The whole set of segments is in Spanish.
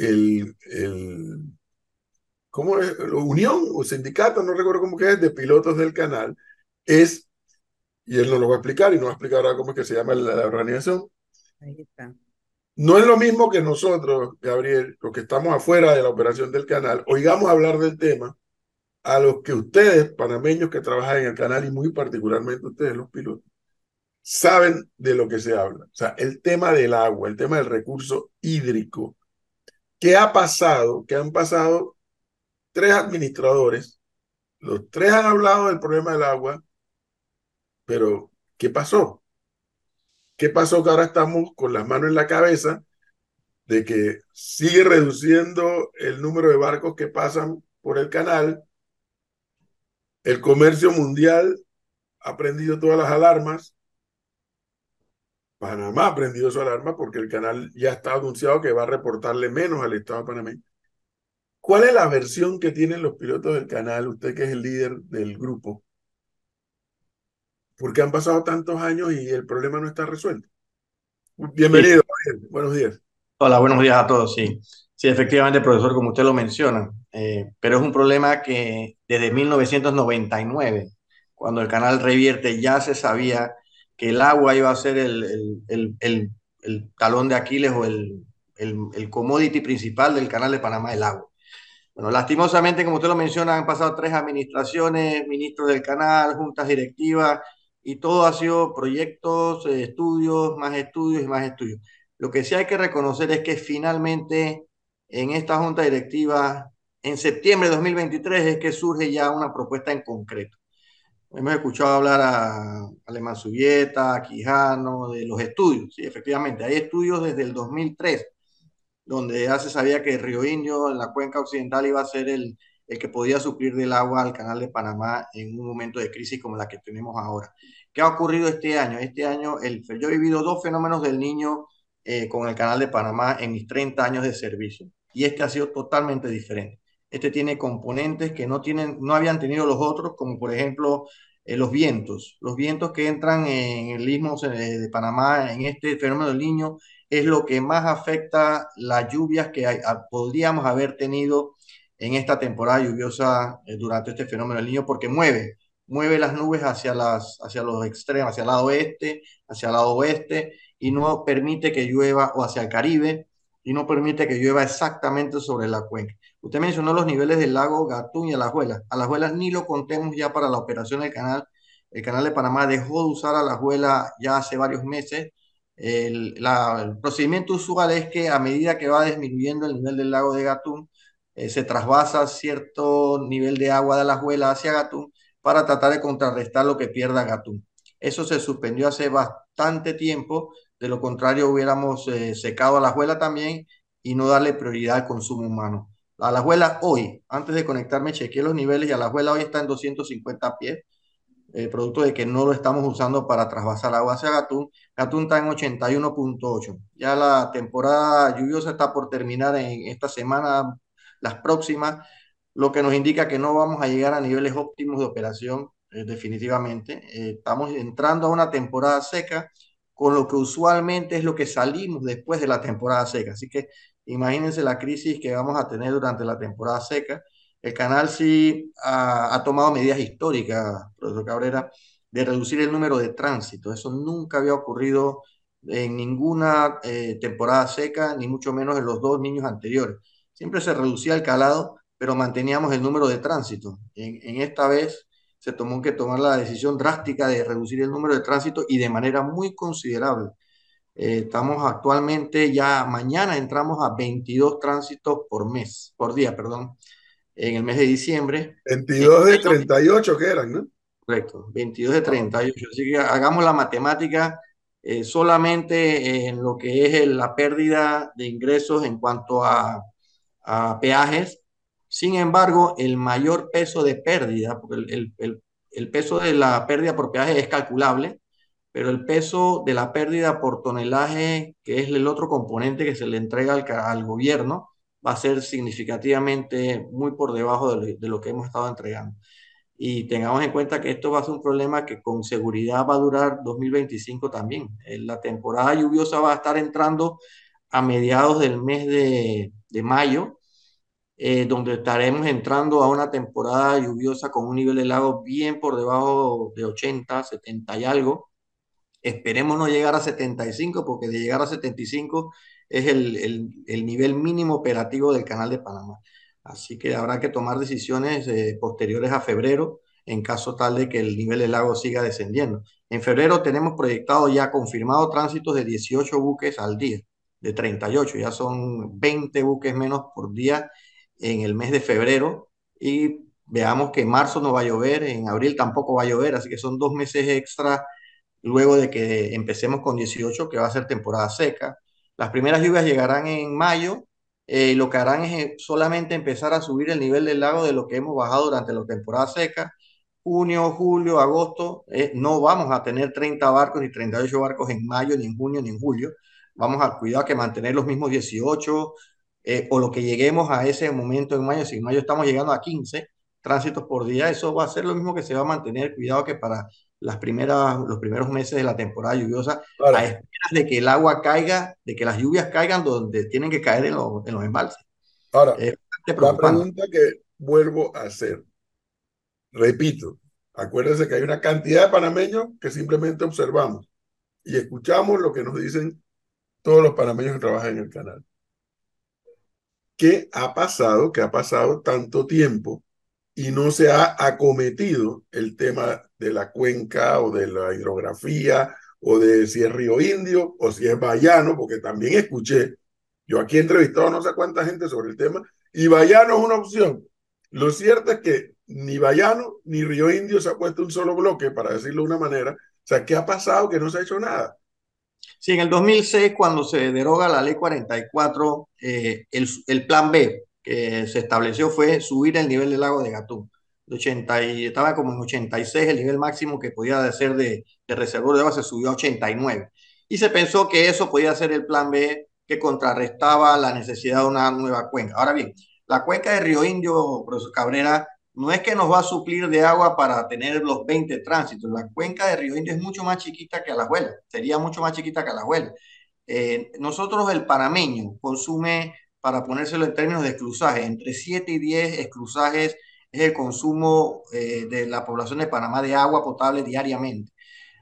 el, el ¿cómo es? Unión o sindicato, no recuerdo cómo que es, de pilotos del canal, es, y él nos lo va a explicar y nos va a explicar ahora cómo es que se llama la, la organización. Ahí está. No es lo mismo que nosotros, Gabriel, los que estamos afuera de la operación del canal, oigamos hablar del tema a los que ustedes, panameños que trabajan en el canal y muy particularmente ustedes, los pilotos, saben de lo que se habla. O sea, el tema del agua, el tema del recurso hídrico. ¿Qué ha pasado? Que han pasado tres administradores, los tres han hablado del problema del agua, pero ¿qué pasó? ¿Qué pasó que ahora estamos con las manos en la cabeza de que sigue reduciendo el número de barcos que pasan por el canal? El comercio mundial ha prendido todas las alarmas. Panamá ha prendido su alarma porque el canal ya está anunciado que va a reportarle menos al Estado panameño. ¿Cuál es la versión que tienen los pilotos del canal, usted que es el líder del grupo? Porque han pasado tantos años y el problema no está resuelto. Bienvenido, sí. buenos días. Hola, buenos días a todos, sí. Sí, efectivamente, profesor, como usted lo menciona, eh, pero es un problema que desde 1999, cuando el canal revierte, ya se sabía que el agua iba a ser el, el, el, el talón de Aquiles o el, commodity principal del canal de Panamá, el agua. Bueno, lastimosamente, como usted lo menciona, han pasado tres administraciones, ministros del canal, juntas directivas, y todo ha sido proyectos, eh, estudios, más estudios y más estudios. Lo que sí hay que reconocer es que finalmente en esta junta directiva, en septiembre de 2023, es que surge ya una propuesta en concreto. Hemos escuchado hablar a Alemán Subieta, a Quijano, de los estudios. Sí, efectivamente, hay estudios desde el 2003, donde ya se sabía que el Río Indio, en la cuenca occidental, iba a ser el, el que podía suplir del agua al canal de Panamá en un momento de crisis como la que tenemos ahora. ¿Qué ha ocurrido este año? Este año yo he vivido dos fenómenos del niño eh, con el canal de Panamá en mis 30 años de servicio y este ha sido totalmente diferente. Este tiene componentes que no, tienen, no habían tenido los otros, como por ejemplo eh, los vientos. Los vientos que entran en el istmo eh, de Panamá en este fenómeno del niño es lo que más afecta las lluvias que hay, podríamos haber tenido en esta temporada lluviosa eh, durante este fenómeno del niño porque mueve, mueve las nubes hacia, las, hacia los extremos, hacia el lado oeste, hacia el lado oeste y no permite que llueva o hacia el Caribe y no permite que llueva exactamente sobre la cuenca. Usted mencionó los niveles del lago Gatún y Alajuela. Alajuela ni lo contemos ya para la operación del canal. El canal de Panamá dejó de usar Alajuela ya hace varios meses. El, procedimiento usual es que a medida que va disminuyendo el nivel del lago de Gatún, eh, se trasvasa cierto nivel de agua de la Alajuela hacia Gatún para tratar de contrarrestar lo que pierda Gatún. Eso se suspendió hace bastante tiempo, de lo contrario hubiéramos eh, secado a la Alajuela también y no darle prioridad al consumo humano. A la Alajuela hoy, antes de conectarme, chequeé los niveles y a la Alajuela hoy está en 250 pies, eh, producto de que no lo estamos usando para trasvasar agua hacia Gatún. Gatún está en 81.8. Ya la temporada lluviosa está por terminar en esta semana, las próximas, lo que nos indica que no vamos a llegar a niveles óptimos de operación eh, definitivamente. Eh, estamos entrando a una temporada seca, con lo que usualmente es lo que salimos después de la temporada seca. Así que imagínense la crisis que vamos a tener durante la temporada seca. El canal sí ha, tomado medidas históricas, profesor Cabrera, de reducir el número de tránsito. Eso nunca había ocurrido en ninguna eh, temporada seca, ni mucho menos en los dos niños anteriores. Siempre se reducía el calado, pero manteníamos el número de tránsito. En, en esta vez se tomó que tomar la decisión drástica de reducir el número de tránsito y de manera muy considerable. Eh, estamos actualmente ya, mañana entramos a 22 tránsitos por mes, por día, perdón, en el mes de diciembre. 22 de 38 que eran, ¿no? Correcto, 22 de 38. Así que hagamos la matemática eh, solamente en lo que es la pérdida de ingresos en cuanto a a peajes. Sin embargo, el mayor peso de pérdida, porque el, el, el, peso de la pérdida por peaje es calculable, pero el peso de la pérdida por tonelaje, que es el otro componente que se le entrega al, al gobierno, va a ser significativamente muy por debajo de lo, de lo, que hemos estado entregando. Y tengamos en cuenta que esto va a ser un problema que con seguridad va a durar 2025 también. La temporada lluviosa va a estar entrando a mediados del mes de, de mayo, eh, donde estaremos entrando a una temporada lluviosa con un nivel de lago bien por debajo de 80, 70 y algo. Esperemos no llegar a 75, porque de llegar a 75 es el, el, el nivel mínimo operativo del Canal de Panamá. Así que habrá que tomar decisiones eh, posteriores a febrero en caso tal de que el nivel del lago siga descendiendo. En febrero tenemos proyectado ya confirmado tránsitos de 18 buques al día, de 38, ya son 20 buques menos por día en el mes de febrero y veamos que en marzo no va a llover, en abril tampoco va a llover, así que son dos meses extra luego de que empecemos con 18, que va a ser temporada seca. Las primeras lluvias llegarán en mayo eh, lo que harán es eh, solamente empezar a subir el nivel del lago de lo que hemos bajado durante la temporada seca. Junio, julio, agosto, eh, no vamos a tener 30 barcos ni 38 barcos en mayo, ni en junio, ni en julio. Vamos a cuidar que mantener los mismos 18 o lo que lleguemos a ese momento en mayo. Si en mayo estamos llegando a 15 tránsitos por día, eso va a ser lo mismo que se va a mantener. Cuidado que para las primeras, los primeros meses de la temporada lluviosa, a esperas de que el agua caiga, de que las lluvias caigan donde tienen que caer en, los, en los embalses. Ahora, eh, la pregunta que vuelvo a hacer, repito, acuérdense que hay una cantidad de panameños que simplemente observamos y escuchamos lo que nos dicen todos los panameños que trabajan en el canal. ¿Qué ha pasado? ¿Qué ha pasado tanto tiempo y no se ha acometido el tema de la cuenca o de la hidrografía o de si es río indio o si es vallano, porque también escuché, yo aquí he entrevistado no sé cuánta gente sobre el tema, y vallano es una opción. Lo cierto es que ni vallano ni río indio se ha puesto un solo bloque, para decirlo de una manera. O sea, ¿qué ha pasado que no se ha hecho nada? Sí, en el 2006, cuando se deroga la ley 44, eh, el, el plan B, que se estableció fue subir el nivel del lago de Gatún. De 80 y, estaba como en 86, el nivel máximo que podía ser de, de de agua se subió a 89. Y se pensó que eso podía ser el plan B que contrarrestaba la necesidad de una nueva cuenca. Ahora bien, la cuenca de Río Indio, profesor Cabrera, no es que nos va a suplir de agua para tener los 20 tránsitos. La cuenca de Río Indio es mucho más chiquita que Alajuela, sería mucho más chiquita que Alajuela. Eh, nosotros, el panameño, consume para ponérselo en términos de esclusaje, entre 7 y 10 esclusajes es el consumo eh, de la población de Panamá de agua potable diariamente.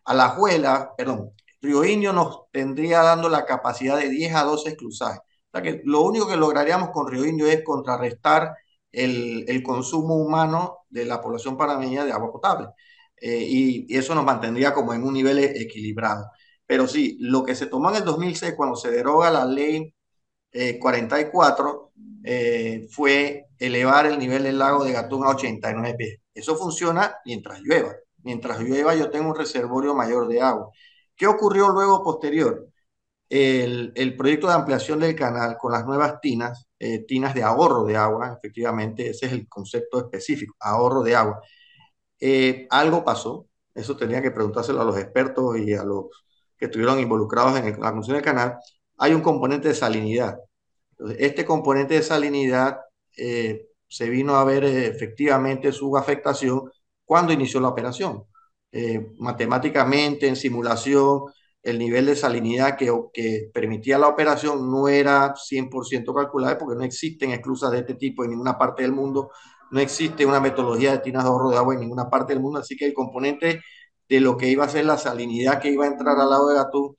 A la Juela, perdón, Río Indio nos tendría dando la capacidad de 10 a 12 esclusajes. O sea que lo único que lograríamos con Río Indio es contrarrestar el, consumo humano de la población panameña de agua potable. Eh, y, y, eso nos mantendría como en un nivel equilibrado. Pero sí, lo que se tomó en el 2006 cuando se deroga la ley 44 eh, eh, fue elevar el nivel del lago de Gatún a 89 pies. Eso funciona mientras llueva. Mientras llueva yo tengo un reservorio mayor de agua. ¿Qué ocurrió luego posterior? El, proyecto de ampliación del canal con las nuevas tinas, eh, tinas de ahorro de agua, efectivamente, ese es el concepto específico, ahorro de agua. Eh, algo pasó, eso tenía que preguntárselo a los expertos y a los que estuvieron involucrados en la construcción del canal, hay un componente de salinidad. Este componente de salinidad eh, se vino a ver efectivamente su afectación cuando inició la operación. Matemáticamente, en simulación, el nivel de salinidad que, permitía la operación no era 100% calculable porque no existen esclusas de este tipo en ninguna parte del mundo, no existe una metodología de tinas de ahorro de agua en ninguna parte del mundo, así que el componente de lo que iba a ser la salinidad que iba a entrar al lado de Gatún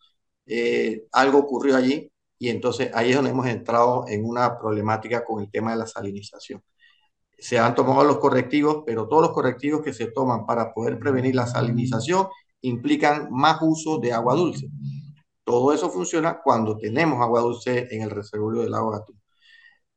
eh, algo ocurrió allí. Y entonces ahí es donde hemos entrado en una problemática con el tema de la salinización. Se han tomado los correctivos, pero todos los correctivos que se toman para poder prevenir la salinización implican más uso de agua dulce. Todo eso funciona cuando tenemos agua dulce en el reservorio del agua Gatún.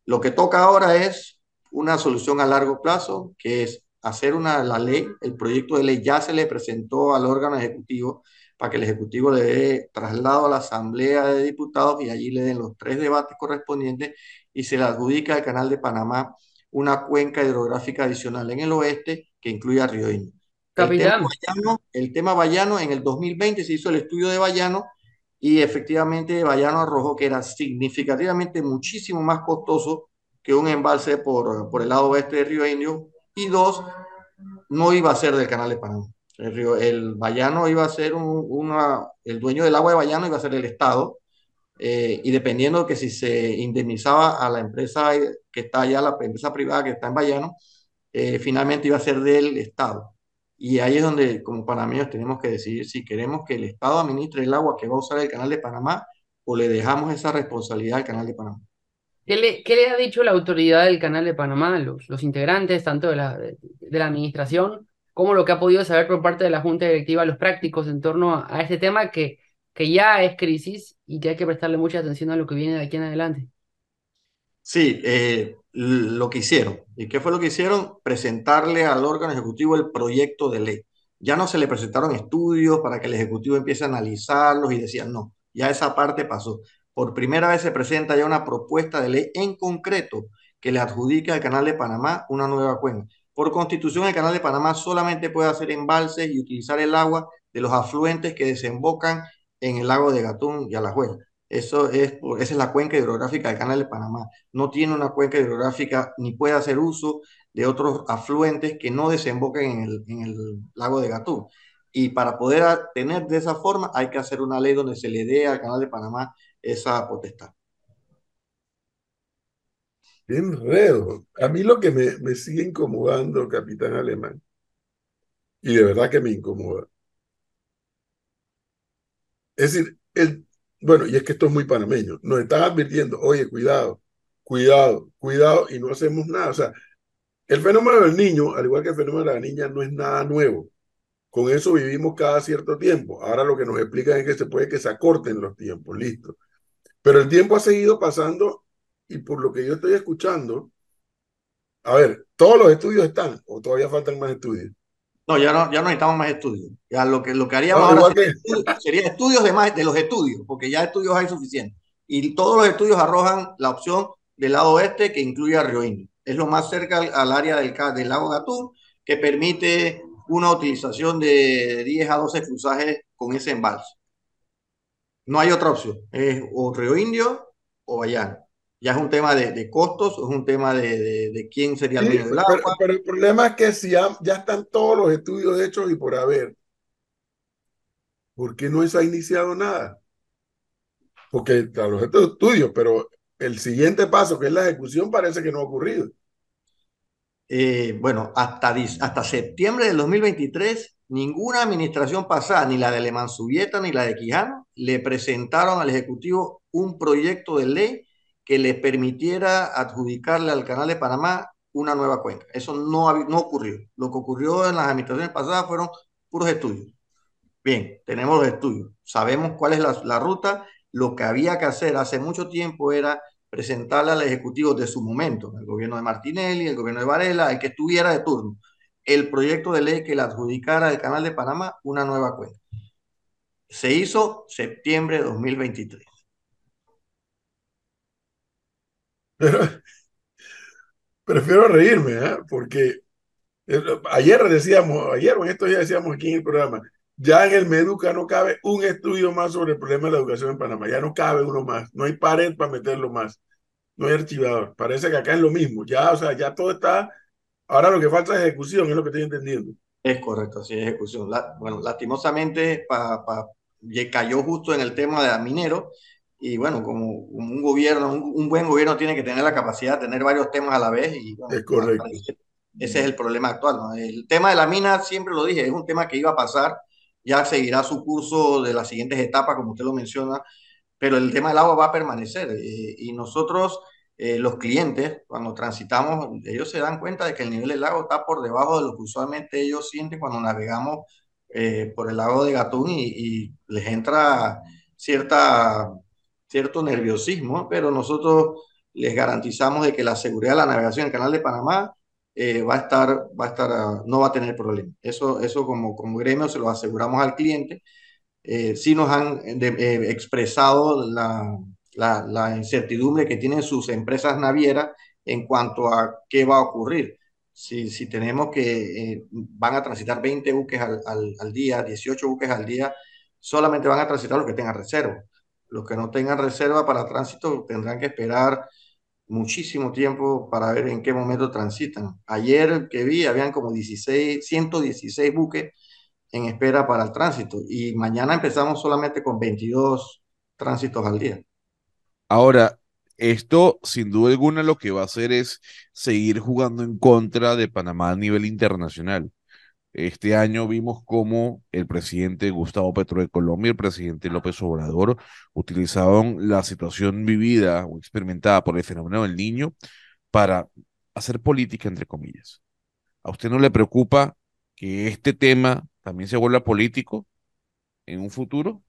Lo que toca ahora es una solución a largo plazo, que es hacer una, la ley, el proyecto de ley ya se le presentó al órgano ejecutivo para que el Ejecutivo le dé traslado a la Asamblea de Diputados y allí le den los tres debates correspondientes y se le adjudica al Canal de Panamá una cuenca hidrográfica adicional en el oeste que incluye a Río Indio. El tema, Bayano, el tema Bayano, en el 2020 se hizo el estudio de Bayano y efectivamente Bayano arrojó que era significativamente muchísimo más costoso que un embalse por, por el lado oeste de Río Indio y dos, no iba a ser del Canal de Panamá. El, río, el Bayano iba a ser un, una, el dueño del agua de Bayano iba a ser el Estado, eh, y dependiendo que si se indemnizaba a la empresa que está allá, la empresa privada que está en Bayano, eh, finalmente iba a ser del Estado. Y ahí es donde, como panameños, tenemos que decidir si queremos que el Estado administre el agua que va a usar el canal de Panamá o le dejamos esa responsabilidad al canal de Panamá. ¿Qué le, ha dicho la autoridad del canal de Panamá, los, los integrantes, tanto de la, administración, como lo que ha podido saber por parte de la Junta Directiva, los prácticos en torno a, a este tema que, que ya es crisis y que hay que prestarle mucha atención a lo que viene de aquí en adelante? Sí, eh, lo que hicieron. ¿Y qué fue lo que hicieron? Presentarle al órgano ejecutivo el proyecto de ley. Ya no se le presentaron estudios para que el ejecutivo empiece a analizarlos y decían, no, ya esa parte pasó. Por primera vez se presenta ya una propuesta de ley en concreto que le adjudique al Canal de Panamá una nueva cuenca. Por constitución, el Canal de Panamá solamente puede hacer embalses y utilizar el agua de los afluentes que desembocan en el lago de Gatún y Alajuela. Eso es, esa es la cuenca hidrográfica del Canal de Panamá. No tiene una cuenca hidrográfica ni puede hacer uso de otros afluentes que no desemboquen en el, en el lago de Gatún. Y para poder tener de esa forma hay que hacer una ley donde se le dé al Canal de Panamá esa potestad. Qué enredo. A mí lo que me, me sigue incomodando, capitán alemán, y de verdad que me incomoda, es decir, el, bueno, y es que esto es muy panameño, nos están advirtiendo, oye, cuidado, cuidado, cuidado, y no hacemos nada. O sea, el fenómeno del niño, al igual que el fenómeno de la niña, no es nada nuevo. Con eso vivimos cada cierto tiempo. Ahora lo que nos explican es que se puede que se acorten los tiempos, listo. Pero el tiempo ha seguido pasando y por lo que yo estoy escuchando, a ver, todos los estudios están o todavía faltan más estudios. No, ya no, ya no necesitamos más estudios. Ya lo que, lo que haríamos no, ahora sería, que... sería, estudios de, más, de los estudios, porque ya estudios hay suficientes. Y todos los estudios arrojan la opción del lado oeste que incluye a Río Indio. Es lo más cerca al, al área del, del lago Gatún, que permite una utilización de 10 a 12 cruzajes con ese embalse. No hay otra opción. Es o Río Indio o Bayano ya es un tema de, de costos, es un tema de, de, de quién sería el dueño sí, del agua. Pero, pero, el problema es que si ya, ya, están todos los estudios hechos y por haber, ¿por qué no se ha iniciado nada? Porque a los estudios, pero el siguiente paso, que es la ejecución, parece que no ha ocurrido. Eh, bueno, hasta, hasta septiembre del 2023, ninguna administración pasada, ni la de Alemán Subieta ni la de Quijano, le presentaron al Ejecutivo un proyecto de ley que le permitiera adjudicarle al Canal de Panamá una nueva cuenca. Eso no, no ocurrió. Lo que ocurrió en las administraciones pasadas fueron puros estudios. Bien, tenemos los estudios, sabemos cuál es la, la ruta. Lo que había que hacer hace mucho tiempo era presentarle al Ejecutivo de su momento, el gobierno de Martinelli, el gobierno de Varela, el que estuviera de turno, el proyecto de ley que le adjudicara al Canal de Panamá una nueva cuenca. Se hizo septiembre de 2023. Pero prefiero reírme, ¿eh? porque ayer decíamos, ayer en estos días decíamos aquí en el programa, ya en el Meduca no cabe un estudio más sobre el problema de la educación en Panamá, ya no cabe uno más, no hay pared para meterlo más, no hay archivador, parece que acá es lo mismo, ya, o sea, ya todo está, ahora lo que falta es ejecución, es lo que estoy entendiendo. Es correcto, sí, ejecución. La, bueno, lastimosamente pa, pa, cayó justo en el tema de minero, y bueno, como, un gobierno, un, un, buen gobierno tiene que tener la capacidad de tener varios temas a la vez. Y, bueno, es correcto. Ese es el problema actual. ¿no? El tema de la mina, siempre lo dije, es un tema que iba a pasar, ya seguirá su curso de las siguientes etapas, como usted lo menciona, pero el tema del agua va a permanecer. Eh, y nosotros, eh, los clientes, cuando transitamos, ellos se dan cuenta de que el nivel del lago está por debajo de lo que usualmente ellos sienten cuando navegamos eh, por el lago de Gatún y, y les entra cierta cierto nerviosismo, pero nosotros les garantizamos de que la seguridad de la navegación en el canal de Panamá eh, va a estar, va a estar, uh, no va a tener problema. Eso, eso como, como gremio se lo aseguramos al cliente. Eh, sí nos han de, eh, expresado la, la, la, incertidumbre que tienen sus empresas navieras en cuanto a qué va a ocurrir. Si, si tenemos que eh, van a transitar 20 buques al, al, al, día, 18 buques al día, solamente van a transitar los que tengan reserva. Los que no tengan reserva para tránsito tendrán que esperar muchísimo tiempo para ver en qué momento transitan. Ayer que vi, habían como 16, 116 buques en espera para el tránsito y mañana empezamos solamente con 22 tránsitos al día. Ahora, esto sin duda alguna lo que va a hacer es seguir jugando en contra de Panamá a nivel internacional. Este año vimos cómo el presidente Gustavo Petro de Colombia y el presidente López Obrador utilizaban la situación vivida o experimentada por el fenómeno del niño para hacer política, entre comillas. ¿A usted no le preocupa que este tema también se vuelva político en un futuro?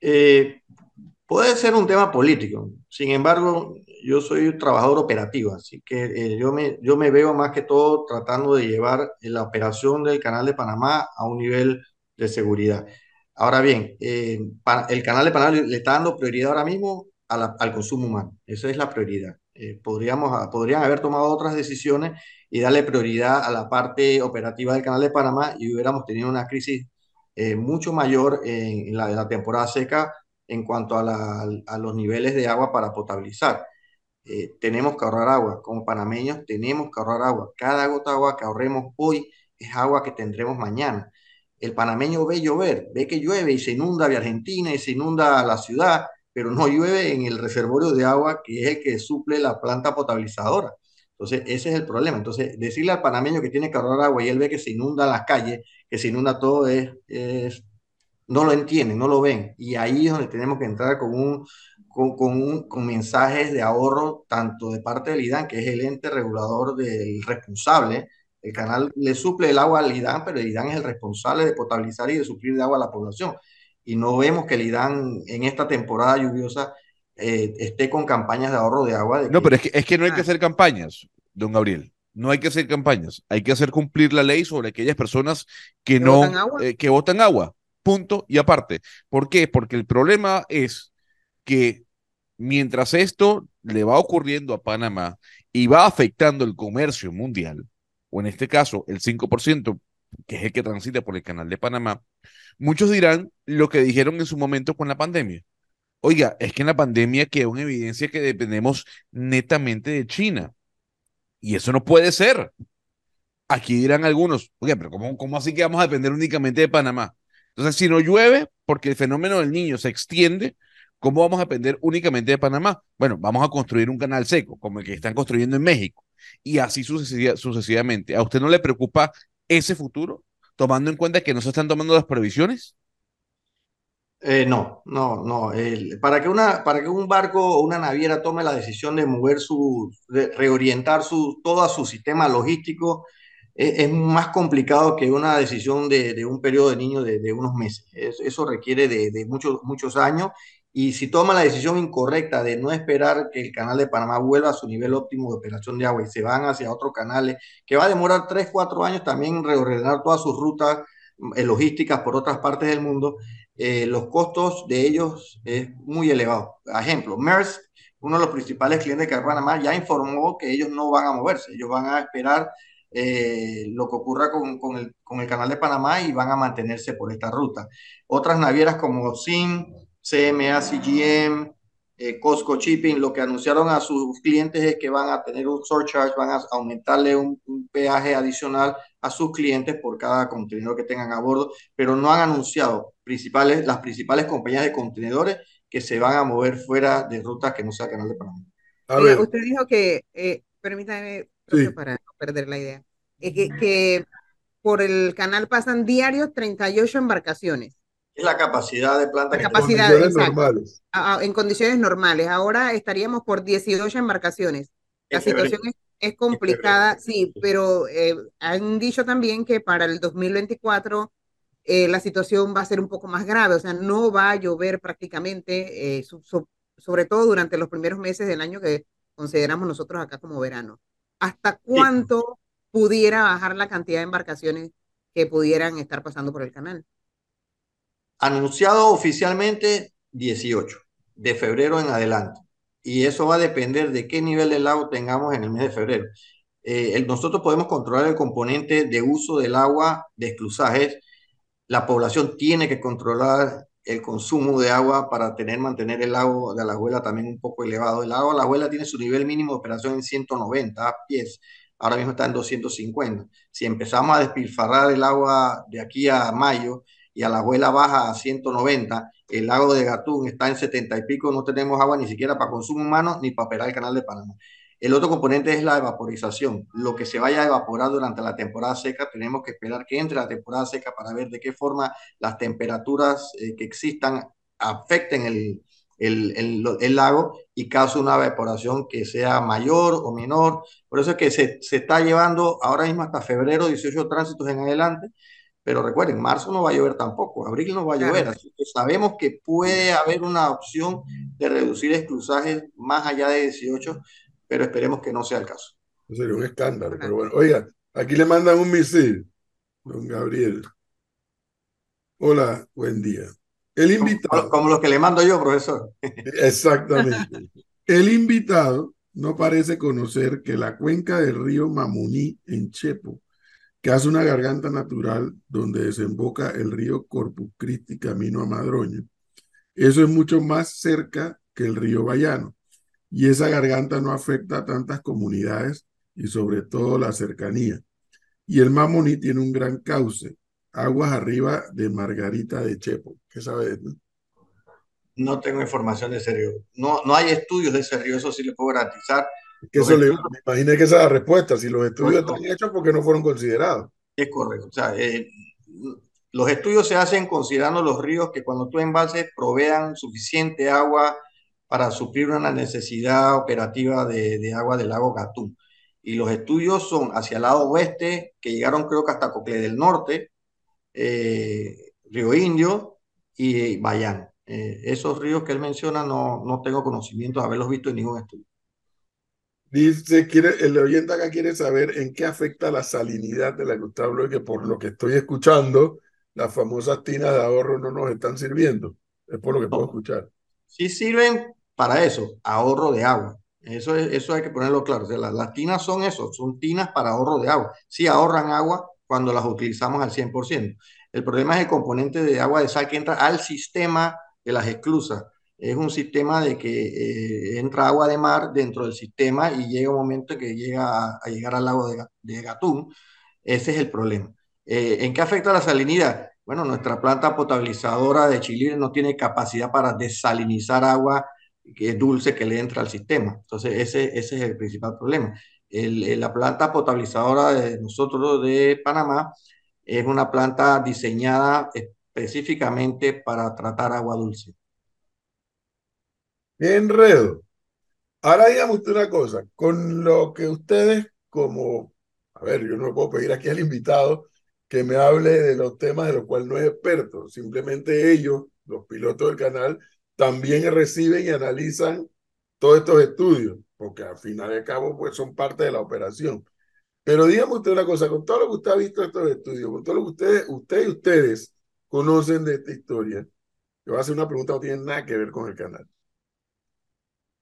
Eh, puede ser un tema político. Sin embargo, yo soy un trabajador operativo, así que eh, yo, me, yo me veo más que todo tratando de llevar la operación del Canal de Panamá a un nivel de seguridad. Ahora bien, eh, el Canal de Panamá le está dando prioridad ahora mismo al consumo humano. Esa es la prioridad. podríamos, podrían haber tomado otras decisiones y darle prioridad a la parte operativa del Canal de Panamá y hubiéramos tenido una crisis eh, mucho mayor en, la, temporada seca en cuanto a, los niveles de agua para potabilizar. Eh, tenemos que ahorrar agua. Como panameños tenemos que ahorrar agua. Cada gota de agua que ahorremos hoy es agua que tendremos mañana. El panameño ve llover, ve que llueve y se inunda de Argentina y se inunda la ciudad, pero no llueve en el reservorio de agua que es el que suple la planta potabilizadora. Entonces, ese es el problema. Entonces, decirle al panameño que tiene que ahorrar agua y él ve que se inundan las calles, que se inunda todo, es, no lo entienden, no lo ven. Y ahí es donde tenemos que entrar con, un, con, con, un, con mensajes de ahorro, tanto de parte del IDAN, que es el ente regulador del responsable. El canal le suple el agua al IDAN, pero el IDAN es el responsable de potabilizar y de suplir de agua a la población. Y no vemos que el IDAN en esta temporada lluviosa eh, esté con campañas de ahorro de agua. no, pero es que, es que no hay que ah. hacer campañas, don Gabriel. No hay que hacer campañas. Hay que hacer cumplir la ley sobre aquellas personas que, no, eh, que botan agua. Y aparte. ¿Por qué? Porque el problema es que mientras esto le va ocurriendo a Panamá y va afectando el comercio mundial, o en este caso el 5%, que es el que transita por el canal de Panamá, muchos dirán lo que dijeron en su momento con la pandemia. Oiga, es que en la pandemia quedó en evidencia que dependemos netamente de China. Y eso no puede ser. Aquí dirán algunos, oiga, pero ¿cómo, ¿cómo así que vamos a depender únicamente de Panamá? Entonces, si no llueve, porque el fenómeno del niño se extiende, ¿cómo vamos a depender únicamente de Panamá? Bueno, vamos a construir un canal seco, como el que están construyendo en México, y así sucesivamente. ¿A usted no le preocupa ese futuro, tomando en cuenta que no se están tomando las previsiones? Eh, no, no, no. para, que una, para que un barco o una naviera tome la decisión de mover su, de reorientar su, todo su sistema logístico, e, es, más complicado que una decisión de, de un periodo de niños de, de unos meses. eso requiere de, de, muchos, muchos años. Y si toma la decisión incorrecta de no esperar que el canal de Panamá vuelva a su nivel óptimo de operación de agua y se van hacia otros canales, que va a demorar 3, 4 años también reordenar todas sus rutas eh, logísticas por otras partes del mundo, eh, los costos de ellos es muy elevado. Ejemplo, Maersk, uno de los principales clientes de Panamá, ya informó que ellos no van a moverse, ellos van a esperar eh, lo que ocurra con, con, el, con, el, canal de Panamá y van a mantenerse por esta ruta. Otras navieras como SIM, CMA, CGM, eh, Costco Shipping, lo que anunciaron a sus clientes es que van a tener un surcharge, van a aumentarle un, un, peaje adicional a sus clientes por cada contenedor que tengan a bordo, pero no han anunciado principales, las principales compañías de contenedores que se van a mover fuera de rutas que no sea Canal de Panamá. usted dijo que, eh, permítame, sí. para perder la idea, eh, que, que por el canal pasan diarios 38 embarcaciones es la capacidad de planta la capacidad, en condiciones normales. en condiciones normales. Ahora estaríamos por 18 embarcaciones. La situación es, es complicada, sí, pero eh, han dicho también que para el 2024 eh, la situación va a ser un poco más grave, o sea, no va a llover prácticamente, eh, so, so, sobre todo durante los primeros meses del año que consideramos nosotros acá como verano. ¿Hasta cuánto sí. pudiera bajar la cantidad de embarcaciones que pudieran estar pasando por el canal? Anunciado oficialmente 18 de febrero en adelante. Y eso va a depender de qué nivel del lago tengamos en el mes de febrero. Eh, el, nosotros podemos controlar el componente de uso del agua de esclusajes. La población tiene que controlar el consumo de agua para tener, mantener el lago de la abuela también un poco elevado. El lago de la abuela tiene su nivel mínimo de operación en 190 pies. Ahora mismo está en 250. Si empezamos a despilfarrar el agua de aquí a mayo, y a la abuela baja a 190, el lago de Gatún está en 70 y pico, no tenemos agua ni siquiera para consumo humano ni para operar el canal de Panamá. El otro componente es la evaporización. Lo que se vaya a evaporar durante la temporada seca, tenemos que esperar que entre la temporada seca para ver de qué forma las temperaturas eh, que existan afecten el, el, el, lago y causa una evaporación que sea mayor o menor. Por eso es que se, se está llevando ahora mismo hasta febrero 18 tránsitos en adelante pero recuerden, marzo no va a llover tampoco, abril no va a llover, así que sabemos que puede haber una opción de reducir exclusajes más allá de 18, pero esperemos que no sea el caso. Sería un escándalo, pero bueno, oiga, aquí le mandan un misil, don Gabriel. Hola, buen día. El invitado. Como, los que le mando yo, profesor. Exactamente. El invitado no parece conocer que la cuenca del río Mamuní en Chepo que hace una garganta natural donde desemboca el río Corpus Christi camino a Madroño. Eso es mucho más cerca que el río Bayano y esa garganta no afecta a tantas comunidades y sobre todo la cercanía. Y el Mamoní tiene un gran cauce, aguas arriba de Margarita de Chepo. ¿Qué sabes? No tengo información de ese río. No, no hay estudios de ese río, eso sí le puedo garantizar que eso le, me imaginé que esa es la respuesta. Si los estudios están hechos, porque no fueron considerados? Es correcto. O sea, eh, los estudios se hacen considerando los ríos que cuando tú embalses provean suficiente agua para suplir una necesidad operativa de, de, agua del lago Gatún. Y los estudios son hacia el lado oeste, que llegaron creo que hasta Cocle del Norte, eh, Río Indio y Bayán. Eh, esos ríos que él menciona no, no tengo conocimiento de haberlos visto en ningún estudio. Dice, quiere, el oyente acá quiere saber en qué afecta la salinidad de la que usted habló y que por lo que estoy escuchando, las famosas tinas de ahorro no nos están sirviendo. Es por lo que puedo escuchar. Sí sirven para eso, ahorro de agua. Eso, es, eso hay que ponerlo claro. Las, las, tinas son eso, son tinas para ahorro de agua. Sí ahorran agua cuando las utilizamos al 100%. El problema es el componente de agua de sal que entra al sistema de las esclusas es un sistema de que eh, entra agua de mar dentro del sistema y llega un momento que llega a, llegar al lago de, de, Gatún. Ese es el problema. Eh, ¿En qué afecta la salinidad? Bueno, nuestra planta potabilizadora de Chile no tiene capacidad para desalinizar agua que es dulce que le entra al sistema. Entonces, ese, ese es el principal problema. La planta potabilizadora de nosotros de Panamá es una planta diseñada específicamente para tratar agua dulce enredo. Ahora dígame usted una cosa, con lo que ustedes como, a ver, yo no puedo pedir aquí al invitado que me hable de los temas de los cuales no es experto, simplemente ellos, los pilotos del canal, también reciben y analizan todos estos estudios, porque al final de cabo pues son parte de la operación. Pero dígame usted una cosa, con todo lo que usted ha visto de estos estudios, con todo lo que ustedes, usted y ustedes conocen de esta historia, yo voy a hacer una pregunta que no tiene nada que ver con el canal.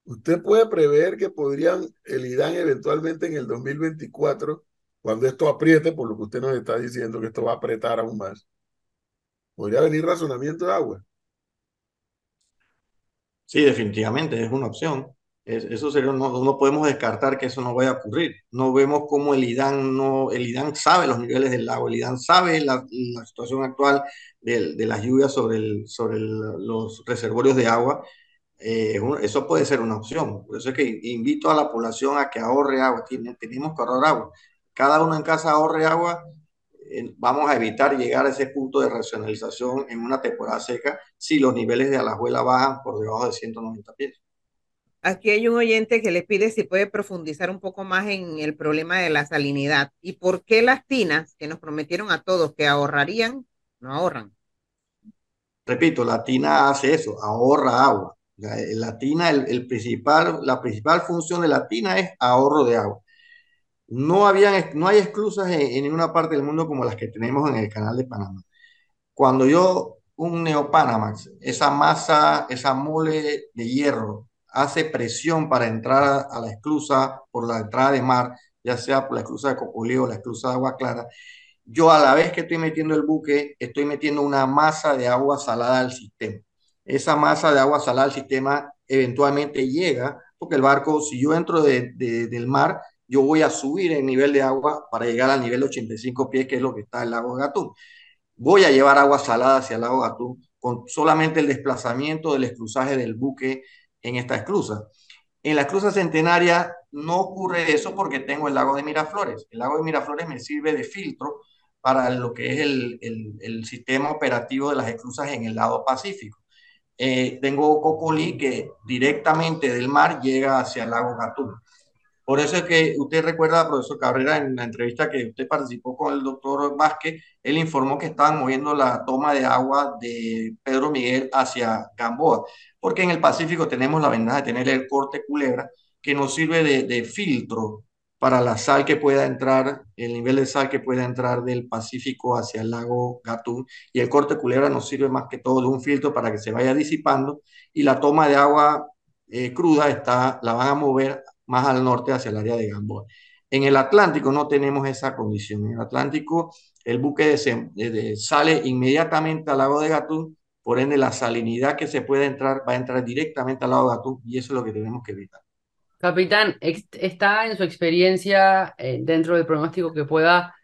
¿Usted puede prever que podrían el IDAN eventualmente en el 2024, cuando esto apriete, por lo que usted nos está diciendo que esto va a apretar aún más, podría venir razonamiento de agua? Sí, definitivamente, es una opción. eso sería, no, no, podemos descartar que eso no vaya a ocurrir. No vemos cómo el IDAN, no, el IDAN sabe los niveles del lago, el IDAN sabe la, situación actual de, de, las lluvias sobre, el, sobre los reservorios de agua eh, eso puede ser una opción. Por eso es que invito a la población a que ahorre agua. tenemos que ahorrar agua. Cada uno en casa ahorre agua. Vamos a evitar llegar a ese punto de racionalización en una temporada seca si los niveles de alajuela bajan por debajo de 190 pies. Aquí hay un oyente que le pide si puede profundizar un poco más en el problema de la salinidad y por qué las tinas que nos prometieron a todos que ahorrarían, no ahorran. Repito, la tina hace eso, ahorra agua la, tina, el, principal, la principal función de la tina es ahorro de agua. No, habían, no hay esclusas en, ninguna parte del mundo como las que tenemos en el canal de Panamá. Cuando yo, un Neopanamax, esa masa, esa mole de hierro, hace presión para entrar a, la esclusa por la entrada de mar, ya sea por la esclusa de Cocolió o la esclusa de Agua Clara, yo a la vez que estoy metiendo el buque, estoy metiendo una masa de agua salada al sistema esa masa de agua salada al sistema eventualmente llega, porque el barco, si yo entro de, del mar, yo voy a subir el nivel de agua para llegar al nivel de 85 pies, que es lo que está el lago Gatún. voy a llevar agua salada hacia el lago Gatún con solamente el desplazamiento del esclusaje del buque en esta esclusa. En la esclusa centenaria no ocurre eso porque tengo el lago de Miraflores. El lago de Miraflores me sirve de filtro para lo que es el, el, sistema operativo de las esclusas en el lado Pacífico. Eh, tengo Cocolí que directamente del mar llega hacia el lago Gatún. Por eso es que usted recuerda, profesor Cabrera, en la entrevista que usted participó con el doctor Vázquez, él informó que estaban moviendo la toma de agua de Pedro Miguel hacia Gamboa, porque en el Pacífico tenemos la ventaja de tener el corte culebra, que nos sirve de, filtro para la sal que pueda entrar, el nivel de sal que pueda entrar del Pacífico hacia el lago Gatún, y el corte culebra nos sirve más que todo de un filtro para que se vaya disipando, y la toma de agua eh, cruda está, la van a mover más al norte hacia el área de Gamboa. En el Atlántico no tenemos esa condición. En el Atlántico el buque sale inmediatamente al lago de Gatún, por ende la salinidad que se puede entrar va a entrar directamente al lago de Gatún y eso es lo que tenemos que evitar. Capitán, ¿está en su experiencia eh, dentro del pronóstico que pueda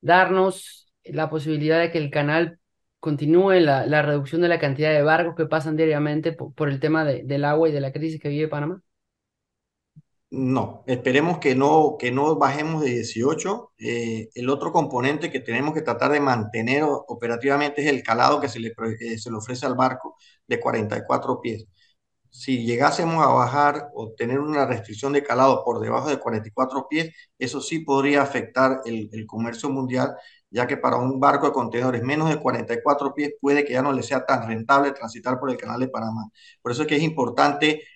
darnos la posibilidad de que el canal continúe la, la reducción de la cantidad de barcos que pasan diariamente por, el tema del agua y de la crisis que vive Panamá? No, esperemos que no, que no bajemos de 18. Eh, el otro componente que tenemos que tratar de mantener operativamente es el calado que se le, se le ofrece al barco de 44 pies. Si llegásemos a bajar o tener una restricción de calado por debajo de 44 pies, eso sí podría afectar el, el comercio mundial, ya que para un barco de contenedores menos de 44 pies puede que ya no le sea tan rentable transitar por el canal de Panamá. Por eso es que es importante eh,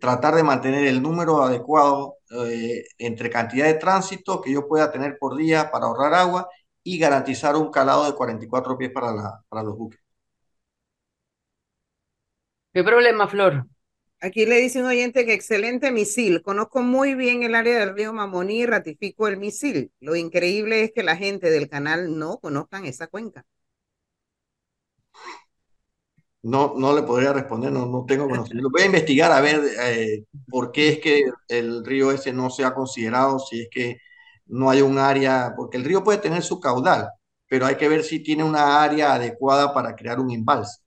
tratar de mantener el número adecuado eh, entre cantidad de tránsito que yo pueda tener por día para ahorrar agua y garantizar un calado de 44 pies para, la, para los buques. ¿Qué problema, Flor? Aquí le dice un oyente que excelente misil. Conozco muy bien el área del río Mamoní y ratifico el misil. Lo increíble es que la gente del canal no conozcan esa cuenca. No, no le podría responder, no, no tengo conocimiento. Voy a investigar a ver eh, por qué es que el río ese no se ha considerado, si es que no hay un área, porque el río puede tener su caudal, pero hay que ver si tiene una área adecuada para crear un embalse.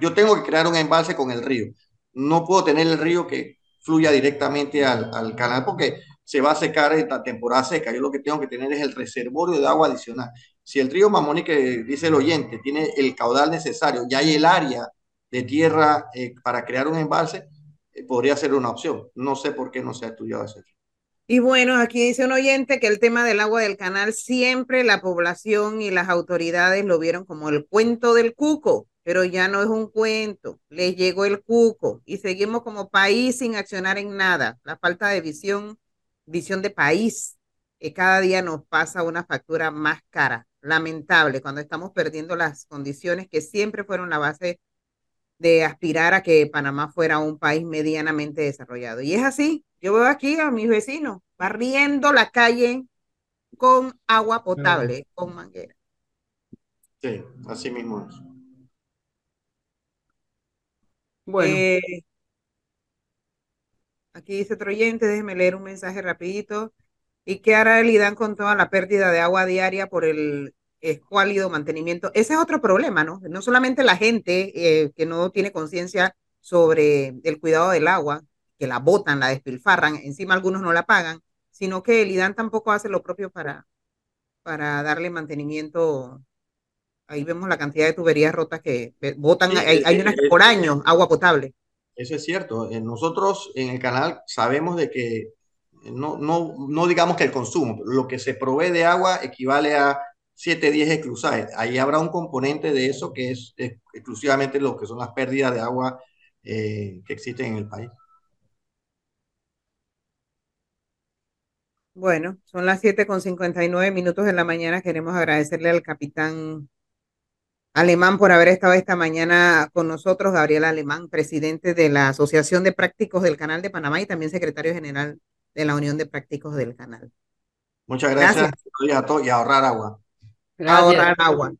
yo tengo que crear un embalse con el río. No puedo tener el río que fluya directamente al, al canal porque se va a secar en la temporada seca. Yo lo que tengo que tener es el reservorio de agua adicional. Si el río Mamoni, que dice el oyente, tiene el caudal necesario y hay el área de tierra eh, para crear un embalse, eh, podría ser una opción. No sé por qué no se ha estudiado eso. Y bueno, aquí dice un oyente que el tema del agua del canal siempre la población y las autoridades lo vieron como el cuento del cuco, pero ya no es un cuento, le llegó el cuco y seguimos como país sin accionar en nada. La falta de visión, visión de país, que cada día nos pasa una factura más cara lamentable cuando estamos perdiendo las condiciones que siempre fueron la base de aspirar a que Panamá fuera un país medianamente desarrollado. Y es así, yo veo aquí a mis vecinos barriendo la calle con agua potable, con manguera. Sí, así mismo es. Bueno. Eh, aquí dice Troyente, déjeme leer un mensaje rapidito. ¿Y qué hará el IDAN con toda la pérdida de agua diaria por el escuálido mantenimiento? Ese es otro problema, ¿no? No solamente la gente eh, que no tiene conciencia sobre el cuidado del agua, que la botan, la despilfarran, encima algunos no la pagan, sino que el IDAN tampoco hace lo propio para, para darle mantenimiento. Ahí vemos la cantidad de tuberías rotas que botan, hay, hay, unas por año, agua potable. Eso es cierto. Eh, nosotros en el canal sabemos de que no, no, no digamos que el consumo, lo que se provee de agua equivale a 7, 10 exclusajes. Ahí habrá un componente de eso que es, exclusivamente lo que son las pérdidas de agua eh, que existen en el país. Bueno, son las 7 con 59 minutos de la mañana. Queremos agradecerle al capitán Alemán por haber estado esta mañana con nosotros, Gabriel Alemán, presidente de la Asociación de Prácticos del Canal de Panamá y también secretario general de la Unión de Prácticos del Canal. Muchas gracias, gracias. a todos y ahorrar agua. Ahorrar agua.